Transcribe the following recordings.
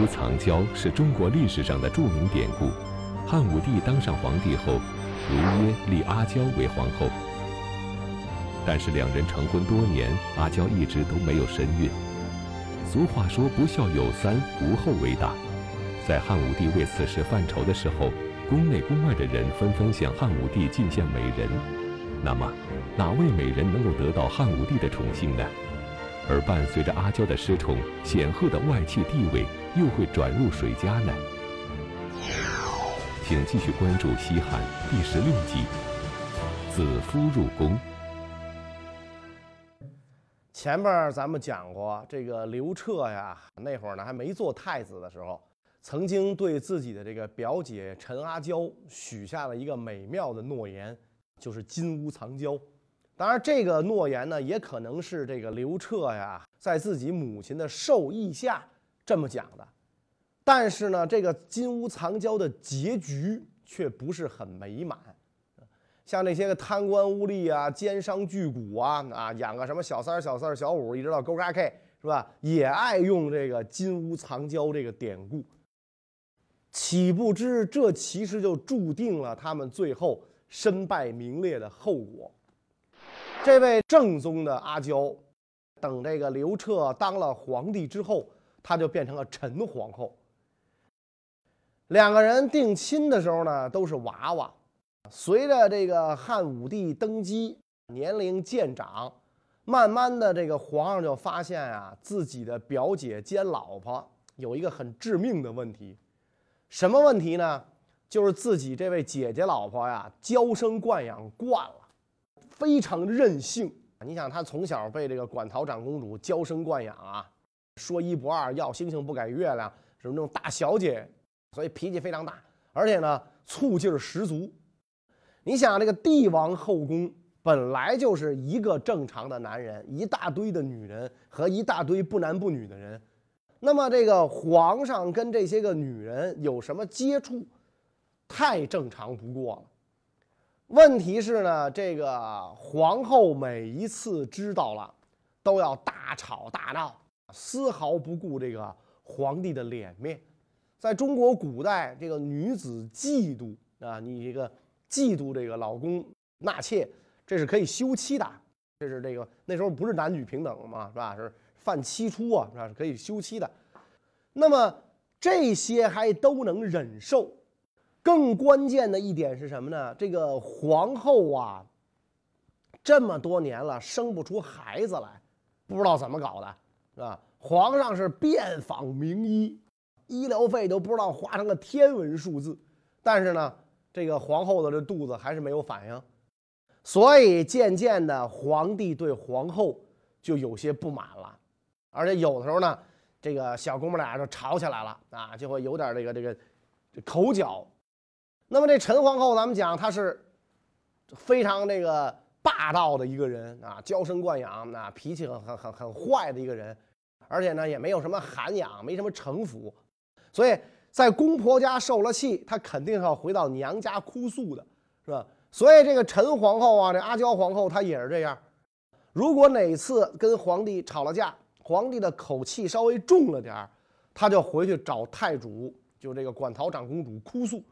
屋藏娇是中国历史上的著名典故。汉武帝当上皇帝后，如约立阿娇为皇后。但是两人成婚多年，阿娇一直都没有身孕。俗话说“不孝有三，无后为大”。在汉武帝为此事犯愁的时候，宫内宫外的人纷纷向汉武帝进献美人。那么，哪位美人能够得到汉武帝的宠幸呢？而伴随着阿娇的失宠，显赫的外戚地位又会转入谁家呢？请继续关注《西汉》第十六集《子夫入宫》。前边咱们讲过，这个刘彻呀，那会儿呢还没做太子的时候，曾经对自己的这个表姐陈阿娇许下了一个美妙的诺言，就是金屋藏娇。当然，这个诺言呢，也可能是这个刘彻呀，在自己母亲的授意下这么讲的。但是呢，这个金屋藏娇的结局却不是很美满。像那些个贪官污吏啊、奸商巨贾啊，啊，养个什么小三、小四、小五，一直到勾嘎 K，是吧？也爱用这个金屋藏娇这个典故。岂不知这其实就注定了他们最后身败名裂的后果。这位正宗的阿娇，等这个刘彻当了皇帝之后，他就变成了陈皇后。两个人定亲的时候呢，都是娃娃。随着这个汉武帝登基，年龄渐长，慢慢的这个皇上就发现啊，自己的表姐兼老婆有一个很致命的问题。什么问题呢？就是自己这位姐姐老婆呀，娇生惯养惯了。非常任性，你想她从小被这个馆陶长公主娇生惯养啊，说一不二，要星星不改月亮，什么那种大小姐，所以脾气非常大，而且呢醋劲儿十足。你想这个帝王后宫本来就是一个正常的男人，一大堆的女人和一大堆不男不女的人，那么这个皇上跟这些个女人有什么接触，太正常不过了。问题是呢，这个皇后每一次知道了，都要大吵大闹，丝毫不顾这个皇帝的脸面。在中国古代，这个女子嫉妒啊，你这个嫉妒这个老公纳妾，这是可以休妻的。这是这个那时候不是男女平等嘛，是吧？是犯妻出啊，是吧？是可以休妻的。那么这些还都能忍受。更关键的一点是什么呢？这个皇后啊，这么多年了生不出孩子来，不知道怎么搞的，是吧？皇上是遍访名医，医疗费都不知道花成了天文数字，但是呢，这个皇后的这肚子还是没有反应，所以渐渐的，皇帝对皇后就有些不满了，而且有的时候呢，这个小姑们俩就吵起来了啊，就会有点这个这个口角。那么这陈皇后，咱们讲她是非常这个霸道的一个人啊，娇生惯养，那脾气很很很很坏的一个人，而且呢也没有什么涵养，没什么城府，所以在公婆家受了气，她肯定要回到娘家哭诉的，是吧？所以这个陈皇后啊，这阿娇皇后她也是这样，如果哪次跟皇帝吵了架，皇帝的口气稍微重了点儿，她就回去找太主，就这个馆陶长公主哭诉。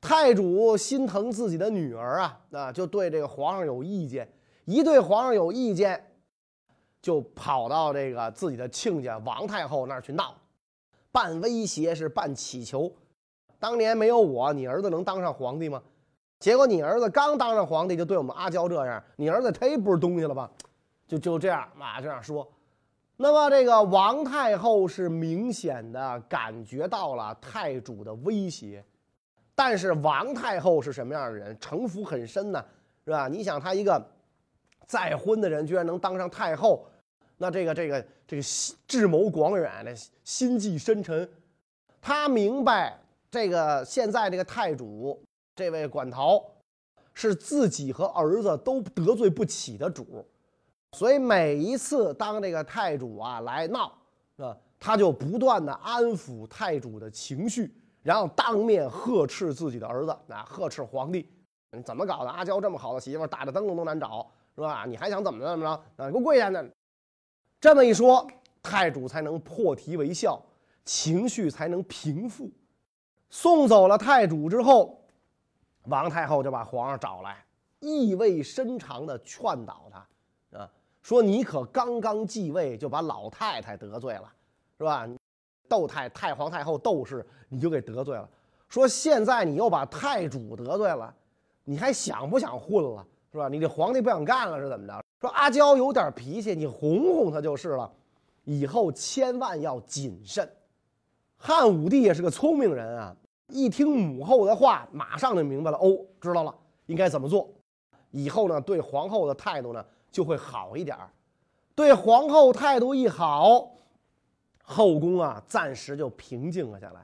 太主心疼自己的女儿啊，那，就对这个皇上有意见。一对皇上有意见，就跑到这个自己的亲家王太后那儿去闹，半威胁是半乞求。当年没有我，你儿子能当上皇帝吗？结果你儿子刚当上皇帝，就对我们阿娇这样，你儿子忒不是东西了吧？就就这样啊，这样说。那么这个王太后是明显的感觉到了太主的威胁。但是王太后是什么样的人？城府很深呢，是吧？你想，她一个再婚的人，居然能当上太后，那这个这个这个智谋广远的心计深沉，她明白这个现在这个太主这位馆陶是自己和儿子都得罪不起的主，所以每一次当这个太主啊来闹，啊，他就不断的安抚太主的情绪。然后当面呵斥自己的儿子，啊，呵斥皇帝，怎么搞的？阿娇这么好的媳妇，打着灯笼都难找，是吧？你还想怎么着怎么着？啊，给我跪下！呢！这么一说，太主才能破涕为笑，情绪才能平复。送走了太主之后，王太后就把皇上找来，意味深长地劝导他，啊，说你可刚刚继位就把老太太得罪了，是吧？窦太太皇太后窦氏你就给得罪了，说现在你又把太主得罪了，你还想不想混了，是吧？你这皇帝不想干了是怎么着？说阿娇有点脾气，你哄哄她就是了，以后千万要谨慎。汉武帝也是个聪明人啊，一听母后的话，马上就明白了。哦，知道了，应该怎么做。以后呢，对皇后的态度呢就会好一点对皇后态度一好，后宫啊暂时就平静了下来。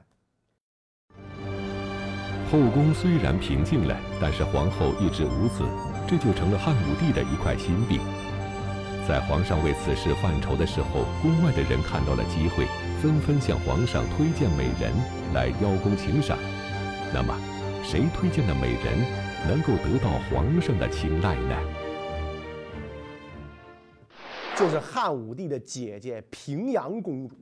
后宫虽然平静了，但是皇后一直无子，这就成了汉武帝的一块心病。在皇上为此事犯愁的时候，宫外的人看到了机会。纷纷向皇上推荐美人来邀功请赏，那么，谁推荐的美人能够得到皇上的青睐呢？就是汉武帝的姐姐平阳公主。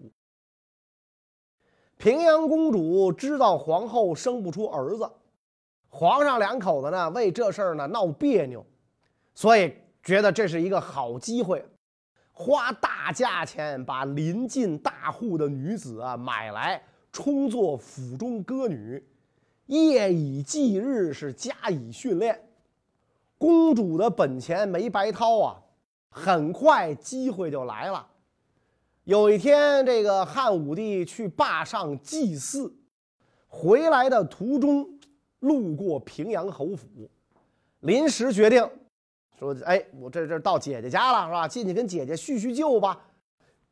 平阳公主知道皇后生不出儿子，皇上两口子呢为这事儿呢闹别扭，所以觉得这是一个好机会。花大价钱把临近大户的女子啊买来，充作府中歌女，夜以继日，是加以训练。公主的本钱没白掏啊，很快机会就来了。有一天，这个汉武帝去坝上祭祀，回来的途中路过平阳侯府，临时决定。说哎，我这这到姐姐家了是吧？进去跟姐姐叙叙旧吧。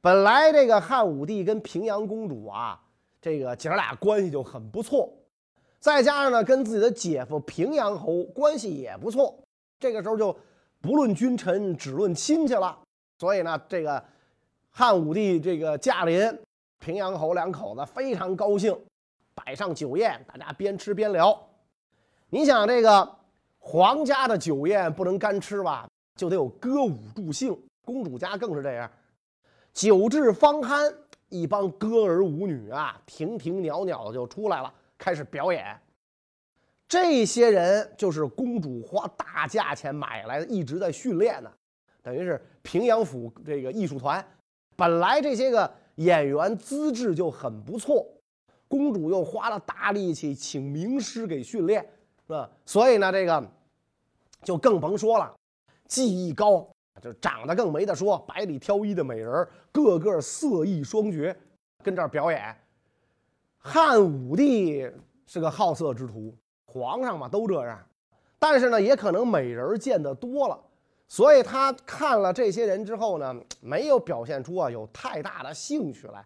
本来这个汉武帝跟平阳公主啊，这个姐俩关系就很不错，再加上呢跟自己的姐夫平阳侯关系也不错，这个时候就不论君臣，只论亲戚了。所以呢，这个汉武帝这个驾临，平阳侯两口子非常高兴，摆上酒宴，大家边吃边聊。你想这个。皇家的酒宴不能干吃吧，就得有歌舞助兴。公主家更是这样，酒至方酣，一帮歌儿舞女啊，亭亭袅袅的就出来了，开始表演。这些人就是公主花大价钱买来的，一直在训练呢，等于是平阳府这个艺术团。本来这些个演员资质就很不错，公主又花了大力气请名师给训练。是吧？所以呢，这个就更甭说了，技艺高，就长得更没得说，百里挑一的美人，个个色艺双绝，跟这儿表演。汉武帝是个好色之徒，皇上嘛都这样，但是呢，也可能美人见得多了，所以他看了这些人之后呢，没有表现出啊有太大的兴趣来。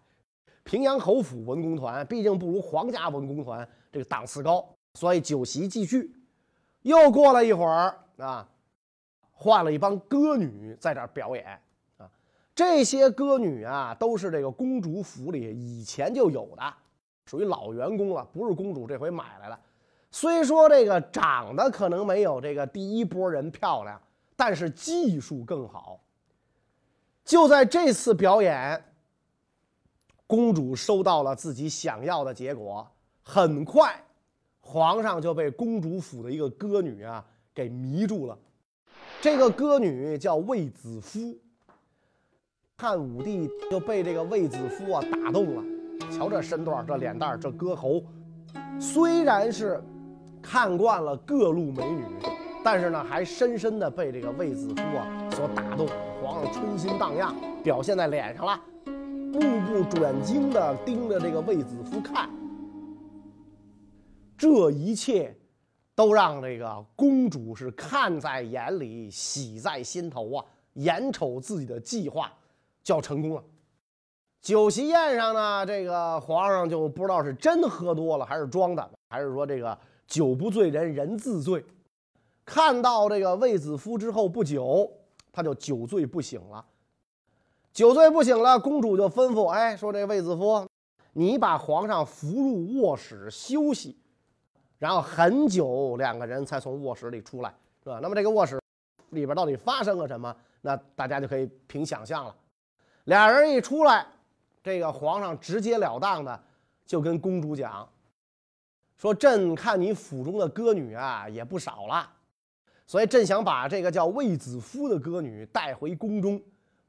平阳侯府文工团毕竟不如皇家文工团这个档次高。所以酒席继续，又过了一会儿啊，换了一帮歌女在这表演啊。这些歌女啊，都是这个公主府里以前就有的，属于老员工了，不是公主这回买来的。虽说这个长得可能没有这个第一波人漂亮，但是技术更好。就在这次表演，公主收到了自己想要的结果，很快。皇上就被公主府的一个歌女啊给迷住了，这个歌女叫卫子夫。汉武帝就被这个卫子夫啊打动了，瞧这身段、这脸蛋、这歌喉，虽然是看惯了各路美女，但是呢还深深的被这个卫子夫啊所打动。皇上春心荡漾，表现在脸上了，目不转睛的盯着这个卫子夫看。这一切，都让这个公主是看在眼里，喜在心头啊！眼瞅自己的计划就要成功了。酒席宴上呢，这个皇上就不知道是真喝多了，还是装的，还是说这个酒不醉人人自醉。看到这个卫子夫之后不久，他就酒醉不醒了。酒醉不醒了，公主就吩咐：“哎，说这卫子夫，你把皇上扶入卧室休息。”然后很久，两个人才从卧室里出来，是吧？那么这个卧室里边到底发生了什么？那大家就可以凭想象了。俩人一出来，这个皇上直截了当的就跟公主讲，说朕看你府中的歌女啊也不少了，所以朕想把这个叫卫子夫的歌女带回宫中，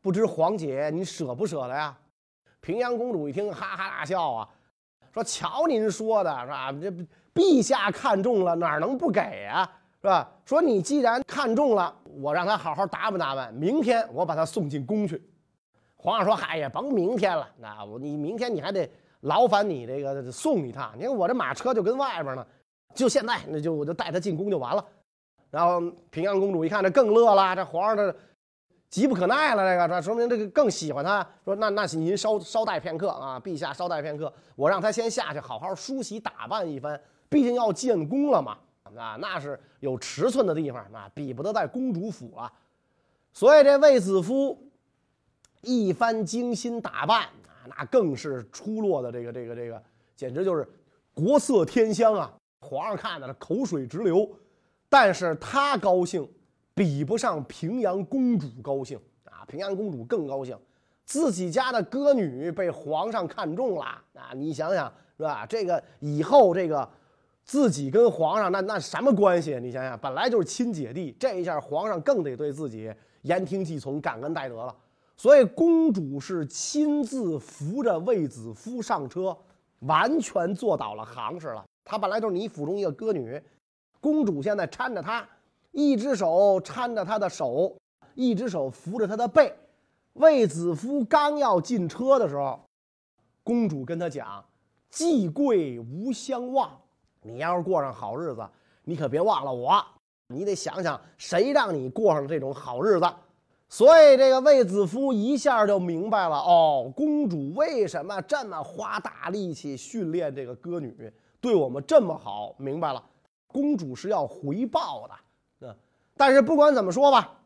不知皇姐你舍不舍得呀？平阳公主一听，哈哈大笑啊，说：“瞧您说的是吧？这陛下看中了，哪能不给啊？是吧？说你既然看中了，我让他好好打扮打扮，明天我把他送进宫去。”皇上说：“嗨呀，甭明天了，那我你明天你还得劳烦你这个送一趟。你看我这马车就跟外边呢，就现在那就我就带他进宫就完了。”然后平阳公主一看，这更乐了，这皇上这急不可耐了，这个这说明这个更喜欢他。说那那您稍稍待片刻啊，陛下稍待片刻，我让他先下去好好梳洗打扮一番，毕竟要进宫了嘛。啊，那是有尺寸的地方，那比不得在公主府啊。所以这卫子夫。一番精心打扮，那更是出落的这个这个这个，简直就是国色天香啊！皇上看的口水直流，但是他高兴，比不上平阳公主高兴啊！平阳公主更高兴，自己家的歌女被皇上看中了啊！你想想是吧？这个以后这个自己跟皇上那那什么关系？你想想，本来就是亲姐弟，这一下皇上更得对自己言听计从、感恩戴德了。所以，公主是亲自扶着卫子夫上车，完全做倒了行事了。她本来就是你府中一个歌女，公主现在搀着她，一只手搀着她的手，一只手扶着她的背。卫子夫刚要进车的时候，公主跟他讲：“既贵无相忘，你要是过上好日子，你可别忘了我。你得想想，谁让你过上这种好日子。”所以这个卫子夫一下就明白了哦，公主为什么这么花大力气训练这个歌女，对我们这么好？明白了，公主是要回报的。嗯，但是不管怎么说吧，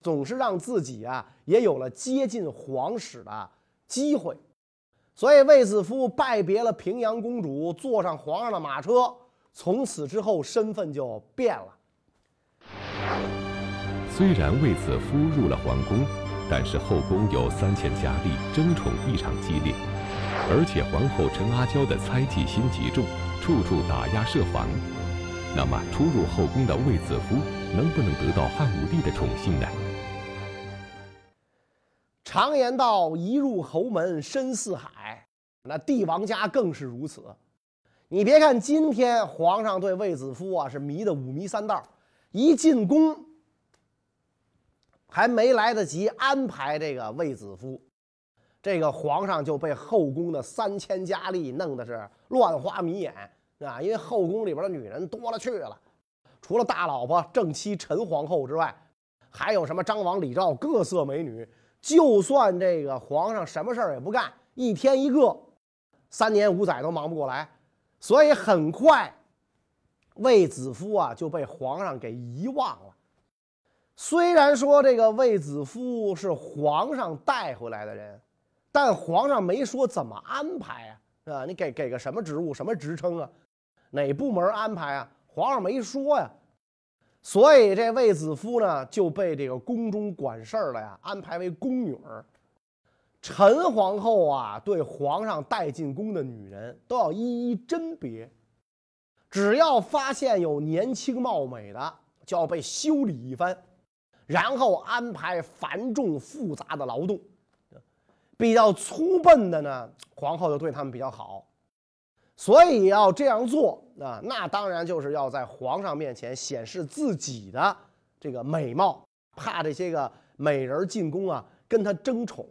总是让自己啊也有了接近皇室的机会。所以卫子夫拜别了平阳公主，坐上皇上的马车，从此之后身份就变了。虽然卫子夫入了皇宫，但是后宫有三千佳丽，争宠异常激烈，而且皇后陈阿娇的猜忌心极重，处处打压设防。那么初入后宫的卫子夫能不能得到汉武帝的宠幸呢？常言道：“一入侯门深似海”，那帝王家更是如此。你别看今天皇上对卫子夫啊是迷得五迷三道，一进宫。还没来得及安排这个卫子夫，这个皇上就被后宫的三千佳丽弄得是乱花迷眼啊！因为后宫里边的女人多了去了，除了大老婆正妻陈皇后之外，还有什么张王李赵各色美女。就算这个皇上什么事儿也不干，一天一个，三年五载都忙不过来，所以很快，卫子夫啊就被皇上给遗忘了。虽然说这个卫子夫是皇上带回来的人，但皇上没说怎么安排啊，是吧？你给给个什么职务、什么职称啊？哪部门安排啊？皇上没说呀。所以这卫子夫呢就被这个宫中管事儿的呀安排为宫女儿。陈皇后啊对皇上带进宫的女人都要一一甄别，只要发现有年轻貌美的，就要被修理一番。然后安排繁重复杂的劳动，比较粗笨的呢，皇后就对他们比较好，所以要这样做啊，那当然就是要在皇上面前显示自己的这个美貌，怕这些个美人进宫啊跟他争宠。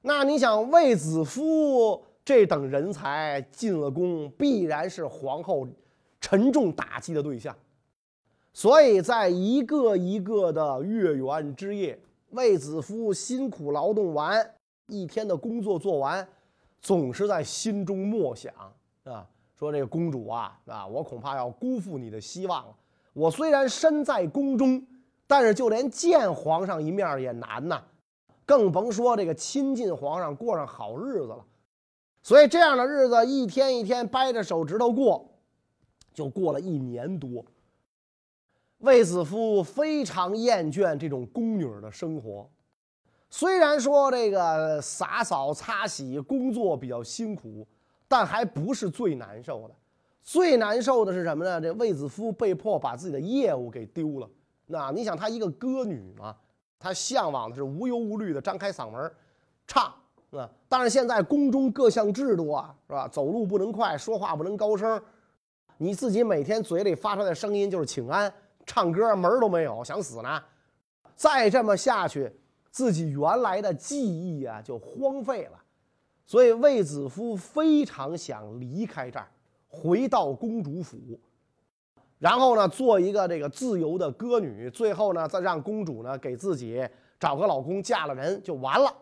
那你想，卫子夫这等人才进了宫，必然是皇后沉重打击的对象。所以在一个一个的月圆之夜，卫子夫辛苦劳动完一天的工作做完，总是在心中默想啊，说这个公主啊啊，我恐怕要辜负你的希望了。我虽然身在宫中，但是就连见皇上一面也难呐，更甭说这个亲近皇上过上好日子了。所以这样的日子一天一天掰着手指头过，就过了一年多。卫子夫非常厌倦这种宫女的生活，虽然说这个洒扫擦洗工作比较辛苦，但还不是最难受的。最难受的是什么呢？这卫子夫被迫把自己的业务给丢了。那你想，她一个歌女嘛，她向往的是无忧无虑的张开嗓门唱，啊？但是现在宫中各项制度啊，是吧？走路不能快，说话不能高声，你自己每天嘴里发出来的声音就是请安，唱歌门都没有，想死呢。再这么下去。自己原来的记忆啊，就荒废了，所以卫子夫非常想离开这儿，回到公主府，然后呢，做一个这个自由的歌女，最后呢，再让公主呢给自己找个老公，嫁了人就完了。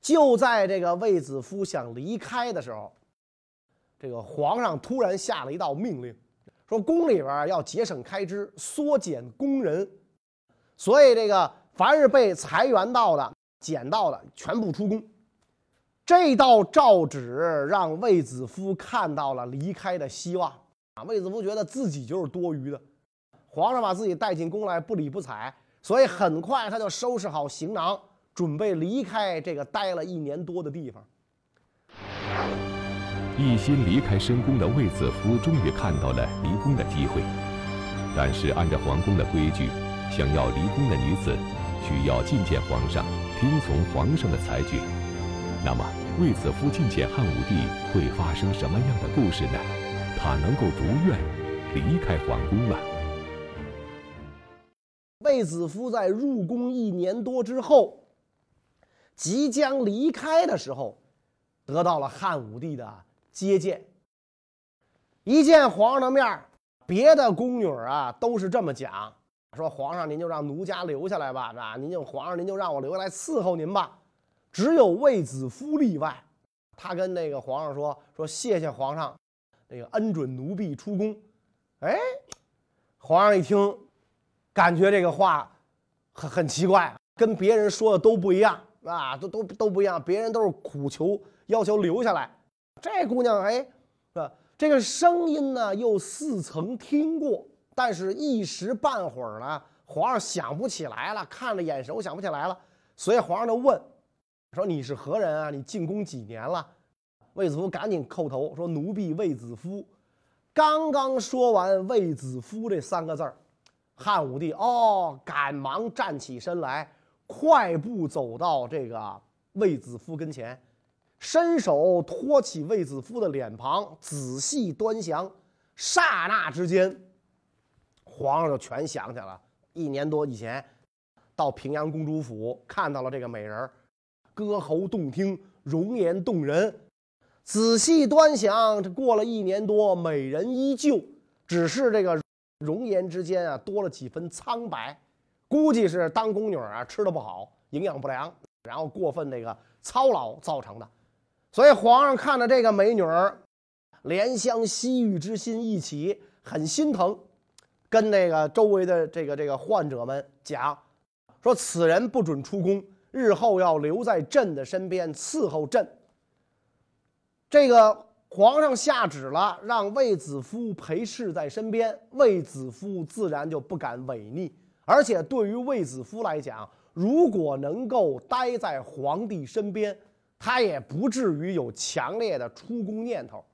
就在这个卫子夫想离开的时候，这个皇上突然下了一道命令，说宫里边要节省开支，缩减工人，所以这个。凡是被裁员到的、减到的，全部出宫。这道诏旨让卫子夫看到了离开的希望啊！卫子夫觉得自己就是多余的，皇上把自己带进宫来不理不睬，所以很快他就收拾好行囊，准备离开这个待了一年多的地方。一心离开深宫的卫子夫终于看到了离宫的机会，但是按照皇宫的规矩，想要离宫的女子。需要觐见皇上，听从皇上的裁决。那么，卫子夫觐见汉武帝会发生什么样的故事呢？他能够如愿离开皇宫吗？卫子夫在入宫一年多之后，即将离开的时候，得到了汉武帝的接见。一见皇上的面别的宫女啊都是这么讲。说皇上，您就让奴家留下来吧，啊，您就皇上，您就让我留下来伺候您吧。只有卫子夫例外，他跟那个皇上说说谢谢皇上，那个恩准奴婢出宫。哎，皇上一听，感觉这个话很很奇怪，跟别人说的都不一样啊，都都都不一样。别人都是苦求要求留下来，这姑娘哎，啊，这个声音呢又似曾听过。但是，一时半会儿呢，皇上想不起来了，看着眼熟，想不起来了，所以皇上就问，说你是何人啊？你进宫几年了？卫子夫赶紧叩头说：“奴婢卫子夫。”刚刚说完“卫子夫”这三个字儿，汉武帝哦，赶忙站起身来，快步走到这个卫子夫跟前，伸手托起卫子夫的脸庞，仔细端详，刹那之间。皇上就全想起来了，一年多以前，到平阳公主府看到了这个美人歌喉动听，容颜动人。仔细端详，这过了一年多，美人依旧，只是这个容颜之间啊多了几分苍白，估计是当宫女啊吃的不好，营养不良，然后过分那个操劳造成的。所以皇上看到这个美女儿，怜香惜玉之心一起，很心疼。跟那个周围的这个这个患者们讲，说此人不准出宫，日后要留在朕的身边伺候朕。这个皇上下旨了，让卫子夫陪侍在身边，卫子夫自然就不敢违逆。而且对于卫子夫来讲，如果能够待在皇帝身边，他也不至于有强烈的出宫念头。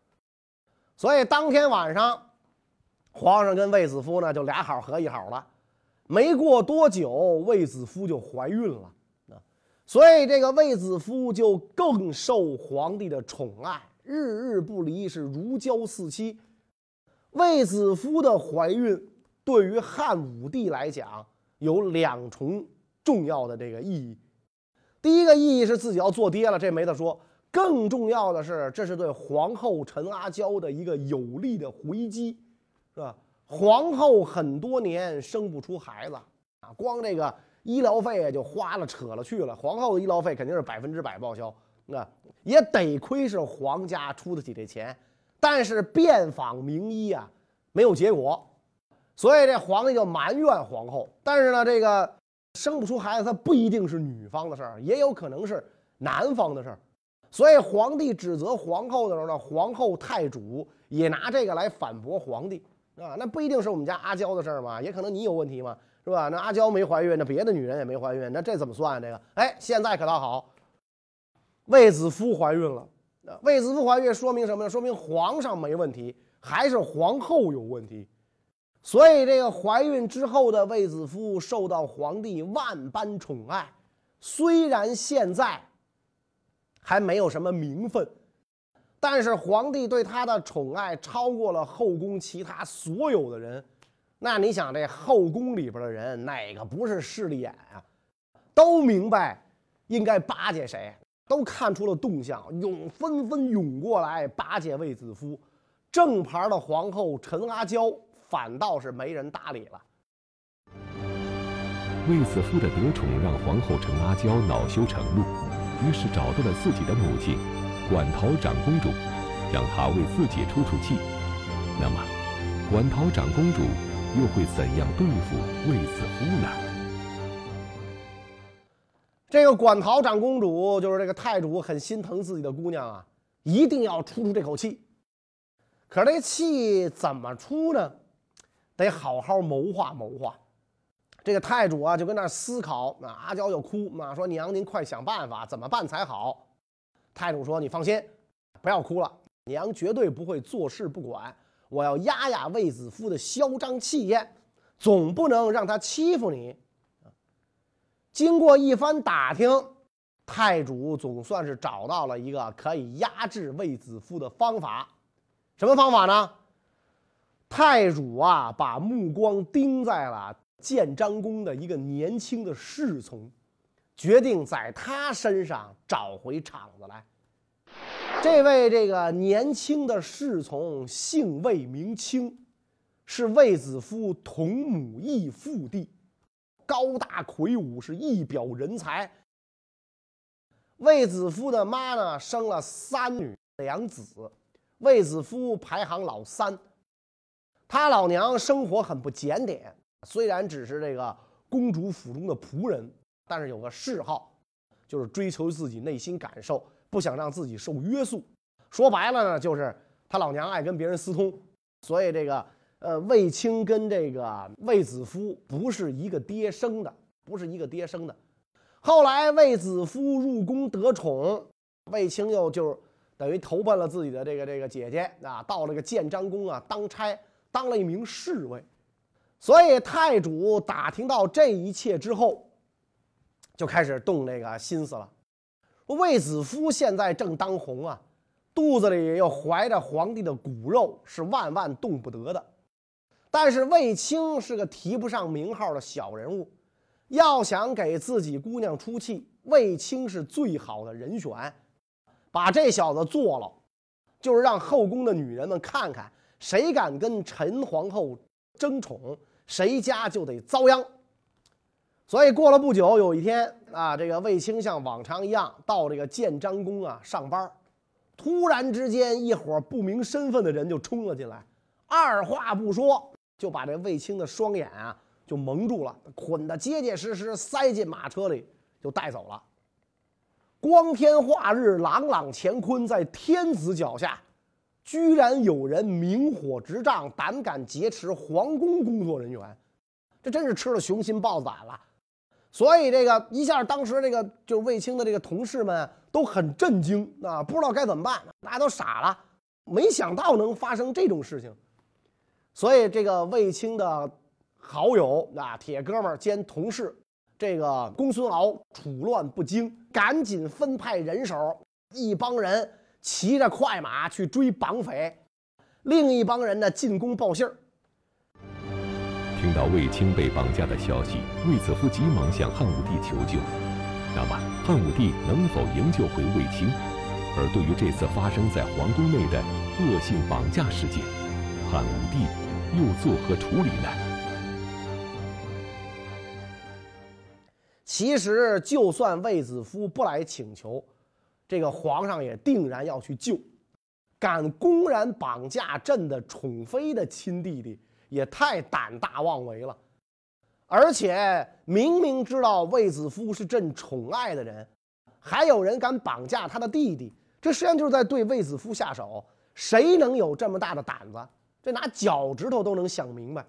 所以当天晚上。皇上跟卫子夫呢，就俩好合一好了。没过多久，卫子夫就怀孕了啊，所以这个卫子夫就更受皇帝的宠爱，日日不离，是如胶似漆。卫子夫的怀孕对于汉武帝来讲有两重重要的这个意义。第一个意义是自己要做爹了，这没得说。更重要的是，这是对皇后陈阿娇的一个有力的回击。是吧？皇后很多年生不出孩子啊，光这个医疗费就花了扯了去了。皇后的医疗费肯定是百分之百报销，那也得亏是皇家出得起这钱。但是遍访名医啊，没有结果，所以这皇帝就埋怨皇后。但是呢，这个生不出孩子，他不一定是女方的事儿，也有可能是男方的事儿。所以皇帝指责皇后的时候呢，皇后太主也拿这个来反驳皇帝。啊，那不一定是我们家阿娇的事儿嘛，也可能你有问题嘛，是吧？那阿娇没怀孕，那别的女人也没怀孕，那这怎么算啊？这个，哎，现在可倒好，卫子夫怀孕了。卫子夫怀孕说明什么呢？说明皇上没问题，还是皇后有问题。所以这个怀孕之后的卫子夫受到皇帝万般宠爱，虽然现在还没有什么名分。但是皇帝对他的宠爱超过了后宫其他所有的人，那你想这后宫里边的人哪个不是势利眼啊？都明白应该巴结谁，都看出了动向，涌纷纷涌过来巴结卫子夫。正牌的皇后陈阿娇反倒是没人搭理了。卫子夫的得宠让皇后陈阿娇恼羞成怒，于是找到了自己的母亲。馆陶长公主，让她为自己出出气。那么，馆陶长公主又会怎样对付卫子夫呢？这个馆陶长公主就是这个太主很心疼自己的姑娘啊，一定要出出这口气。可是这气怎么出呢？得好好谋划谋划。这个太主啊，就跟那思考。那阿娇又哭，啊，说娘您快想办法，怎么办才好？太主说：“你放心，不要哭了，娘绝对不会坐视不管。我要压压卫子夫的嚣张气焰，总不能让他欺负你。”经过一番打听，太主总算是找到了一个可以压制卫子夫的方法。什么方法呢？太主啊，把目光盯在了建章宫的一个年轻的侍从。决定在他身上找回场子来。这位这个年轻的侍从姓魏名清，是卫子夫同母异父弟，高大魁梧，是一表人才。卫子夫的妈呢，生了三女两子，卫子夫排行老三。他老娘生活很不检点，虽然只是这个公主府中的仆人。但是有个嗜好，就是追求自己内心感受，不想让自己受约束。说白了呢，就是他老娘爱跟别人私通。所以这个呃，卫青跟这个卫子夫不是一个爹生的，不是一个爹生的。后来卫子夫入宫得宠，卫青又就等于投奔了自己的这个这个姐姐啊，到了个建章宫啊当差，当了一名侍卫。所以太主打听到这一切之后。就开始动这个心思了。卫子夫现在正当红啊，肚子里又怀着皇帝的骨肉，是万万动不得的。但是卫青是个提不上名号的小人物，要想给自己姑娘出气，卫青是最好的人选。把这小子做了，就是让后宫的女人们看看，谁敢跟陈皇后争宠，谁家就得遭殃。所以过了不久，有一天啊，这个卫青像往常一样到这个建章宫啊上班，突然之间，一伙不明身份的人就冲了进来，二话不说就把这卫青的双眼啊就蒙住了，捆得结结实实，塞进马车里就带走了。光天化日，朗朗乾坤，在天子脚下，居然有人明火执仗，胆敢劫持皇宫工作人员，这真是吃了雄心豹子胆了。所以这个一下，当时这个就卫青的这个同事们都很震惊啊，不知道该怎么办，大家都傻了，没想到能发生这种事情。所以这个卫青的好友啊，铁哥们兼同事，这个公孙敖处乱不惊，赶紧分派人手，一帮人骑着快马去追绑匪，另一帮人呢进宫报信儿。听到卫青被绑架的消息，卫子夫急忙向汉武帝求救。那么，汉武帝能否营救回卫青？而对于这次发生在皇宫内的恶性绑架事件，汉武帝又作何处理呢？其实，就算卫子夫不来请求，这个皇上也定然要去救。敢公然绑架朕的宠妃的亲弟弟。也太胆大妄为了，而且明明知道卫子夫是朕宠爱的人，还有人敢绑架他的弟弟，这实际上就是在对卫子夫下手。谁能有这么大的胆子？这拿脚趾头都能想明白，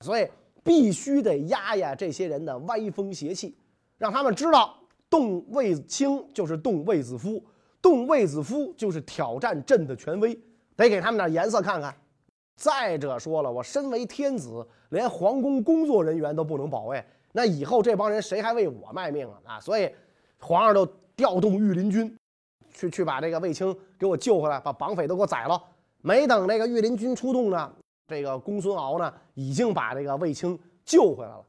所以必须得压压这些人的歪风邪气，让他们知道动卫青就是动卫子夫，动卫子夫就是挑战朕的权威，得给他们点颜色看看。再者说了，我身为天子，连皇宫工作人员都不能保卫，那以后这帮人谁还为我卖命啊？啊，所以皇上就调动御林军，去去把这个卫青给我救回来，把绑匪都给我宰了。没等这个御林军出动呢，这个公孙敖呢已经把这个卫青救回来了。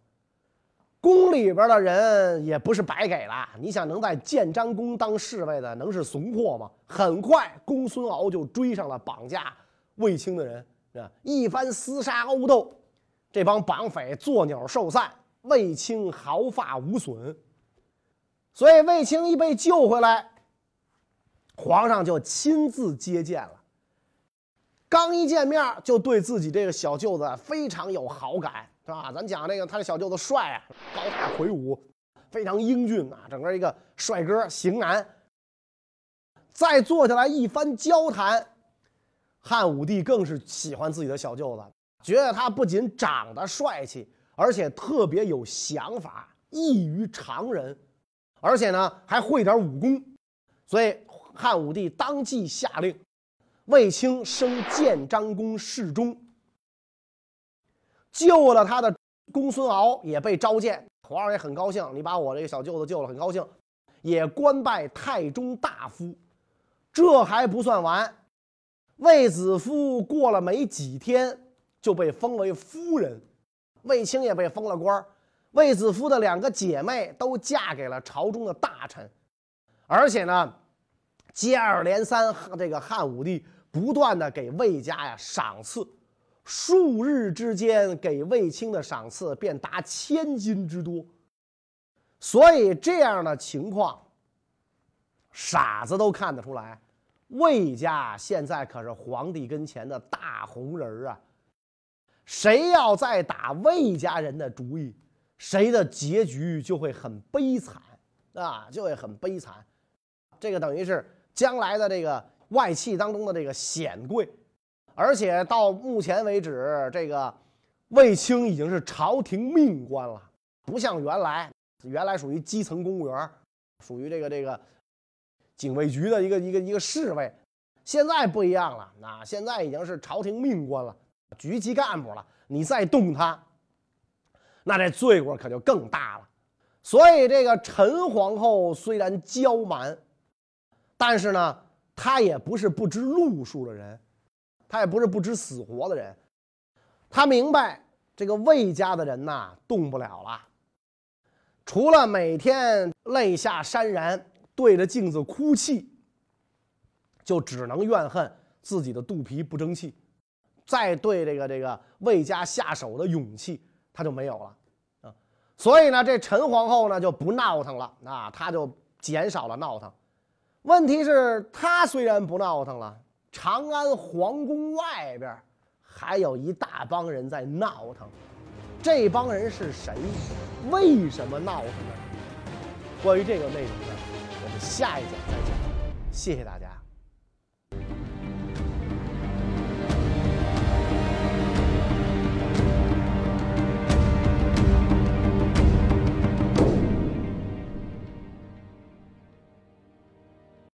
宫里边的人也不是白给了，你想能在建章宫当侍卫的，能是怂货吗？很快，公孙敖就追上了绑架卫青的人。啊！一番厮杀殴斗，这帮绑匪作鸟兽散，卫青毫发无损。所以卫青一被救回来，皇上就亲自接见了。刚一见面，就对自己这个小舅子非常有好感，是吧？咱讲这个，他的小舅子帅啊，高大魁梧，非常英俊啊，整个一个帅哥型男。再坐下来一番交谈。汉武帝更是喜欢自己的小舅子，觉得他不仅长得帅气，而且特别有想法，异于常人，而且呢还会点武功，所以汉武帝当即下令，卫青升建章宫侍中。救了他的公孙敖也被召见，皇上也很高兴，你把我这个小舅子救了，很高兴，也官拜太中大夫。这还不算完。卫子夫过了没几天就被封为夫人，卫青也被封了官卫子夫的两个姐妹都嫁给了朝中的大臣，而且呢，接二连三，这个汉武帝不断的给卫家呀赏赐，数日之间给卫青的赏赐便达千金之多。所以这样的情况，傻子都看得出来。魏家现在可是皇帝跟前的大红人啊！谁要再打魏家人的主意，谁的结局就会很悲惨啊，就会很悲惨。这个等于是将来的这个外戚当中的这个显贵，而且到目前为止，这个卫青已经是朝廷命官了，不像原来，原来属于基层公务员，属于这个这个。警卫局的一个一个一个侍卫，现在不一样了，那现在已经是朝廷命官了，局级干部了。你再动他，那这罪过可就更大了。所以这个陈皇后虽然娇蛮，但是呢，她也不是不知路数的人，他也不是不知死活的人。他明白这个魏家的人呐，动不了了，除了每天泪下潸然。对着镜子哭泣，就只能怨恨自己的肚皮不争气，再对这个这个魏家下手的勇气他就没有了啊。所以呢，这陈皇后呢就不闹腾了啊，她就减少了闹腾。问题是，她虽然不闹腾了，长安皇宫外边还有一大帮人在闹腾。这帮人是谁？为什么闹腾呢？关于这个内容呢？我们下一讲再讲，谢谢大家。